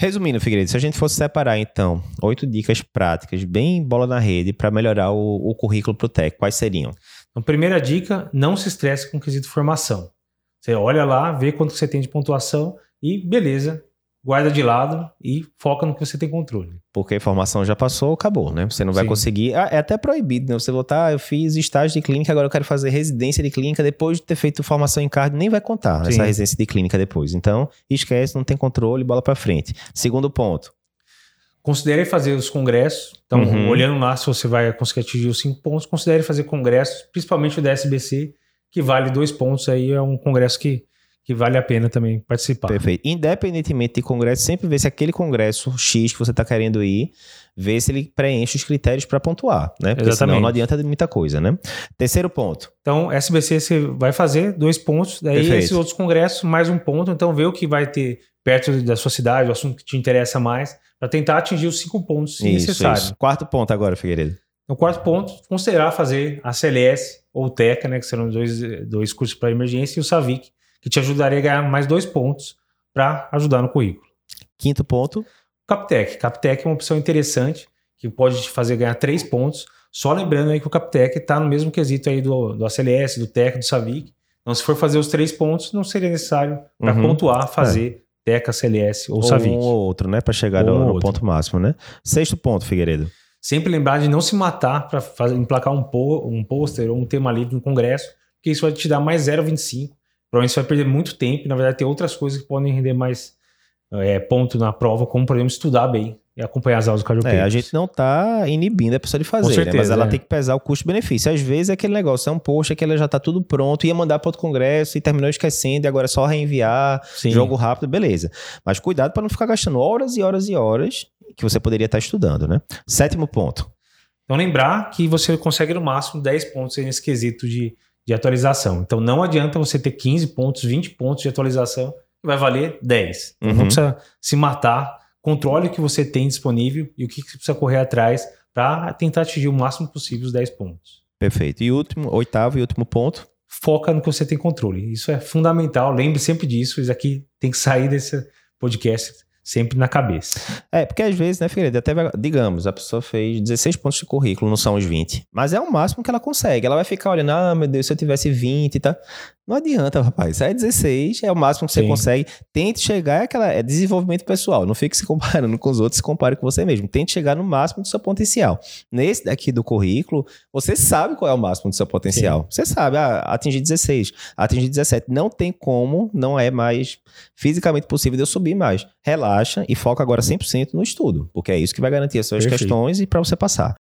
Resumindo, Figueiredo, se a gente fosse separar, então, oito dicas práticas, bem bola na rede, para melhorar o, o currículo para o TEC, quais seriam? Então, primeira dica, não se estresse com o quesito formação. Você olha lá, vê quanto você tem de pontuação e beleza, guarda de lado e foca no que você tem controle. Porque a informação já passou, acabou, né? Você não vai Sim. conseguir. Ah, é até proibido, né? Você botar, ah, eu fiz estágio de clínica, agora eu quero fazer residência de clínica depois de ter feito formação em cardio, nem vai contar Sim. essa residência de clínica depois. Então, esquece, não tem controle, bola pra frente. Segundo ponto. Considere fazer os congressos. Então, Uhum. olhando lá se você vai conseguir atingir os cinco pontos, considere fazer congressos, principalmente o da SBC, que vale dois pontos aí, é um congresso que, que vale a pena também participar. Perfeito. Independentemente de congresso, sempre vê se aquele congresso X que você está querendo ir, vê se ele preenche os critérios para pontuar, né? Porque senão Exatamente. não adianta de muita coisa, né? Terceiro ponto. Então, SBC você vai fazer dois pontos, daí Perfeito. esses outros congressos, mais um ponto. Então, vê o que vai ter perto da sua cidade, o assunto que te interessa mais, para tentar atingir os cinco pontos se Isso, necessário. isso. Quarto ponto agora, Figueiredo. No quarto ponto, considerar fazer a CLS ou o TECA, né, que serão dois, dois cursos para emergência, e o SAVIC, que te ajudaria a ganhar mais dois pontos para ajudar no currículo. Quinto ponto. Captec. Captec é uma opção interessante que pode te fazer ganhar três pontos. Só lembrando aí que o Captec está no mesmo quesito aí do, do ACLS, do TECA, do SAVIC. Então, se for fazer os três pontos, não seria necessário para Uhum. pontuar fazer TECA, CLS ou Ou SAVIC. um ou outro, né? Para chegar Ou no, ponto máximo, né? Sexto ponto, Figueiredo. Sempre lembrar de não se matar para emplacar um, po- um pôster ou um tema livre no congresso, porque isso vai te dar mais 0,25. Provavelmente você vai perder muito tempo. e, Na verdade, tem outras coisas que podem render mais é, ponto na prova, como, por exemplo, estudar bem e acompanhar as aulas do cardio É, a gente não tá inibindo a pessoa de fazer, né? certeza, Mas ela é. tem que pesar o custo-benefício. Às vezes é aquele negócio, é um post que ela já tá tudo pronto, ia mandar para outro congresso e terminou esquecendo, e agora é só reenviar, Sim. jogo rápido, beleza. Mas cuidado para não ficar gastando horas e horas e horas que você poderia estar estudando, né? Sétimo ponto. Então, lembrar que você consegue no máximo 10 pontos nesse quesito de, de atualização. Então, não adianta você ter 15 pontos, 20 pontos de atualização, que vai valer 10. Então, Uhum. não precisa se matar. Controle o que você tem disponível e o que que você precisa correr atrás para tentar atingir o máximo possível os 10 pontos. Perfeito. E último, oitavo e último ponto. Foca no que você tem controle. Isso é fundamental. Lembre sempre disso. Isso aqui tem que sair desse podcast sempre na cabeça. É, porque às vezes, né, Figueiredo, até, digamos, a pessoa fez 16 pontos de currículo, não são os 20. Mas é o máximo que ela consegue. Ela vai ficar olhando, ah, meu Deus, se eu tivesse 20 e tá. Não adianta, rapaz. É 16, é o máximo que você Sim. consegue. Tente chegar, é aquela, é desenvolvimento pessoal. Não fique se comparando com os outros, se compare com você mesmo. Tente chegar no máximo do seu potencial. Nesse daqui do currículo, você sabe qual é o máximo do seu potencial. Você sabe, ah, atingir 16, atingir 17. Não tem como, não é mais fisicamente possível de eu subir mais. Relaxa e foca agora 100% no estudo, porque é isso que vai garantir as suas Perfeito. questões e para você passar.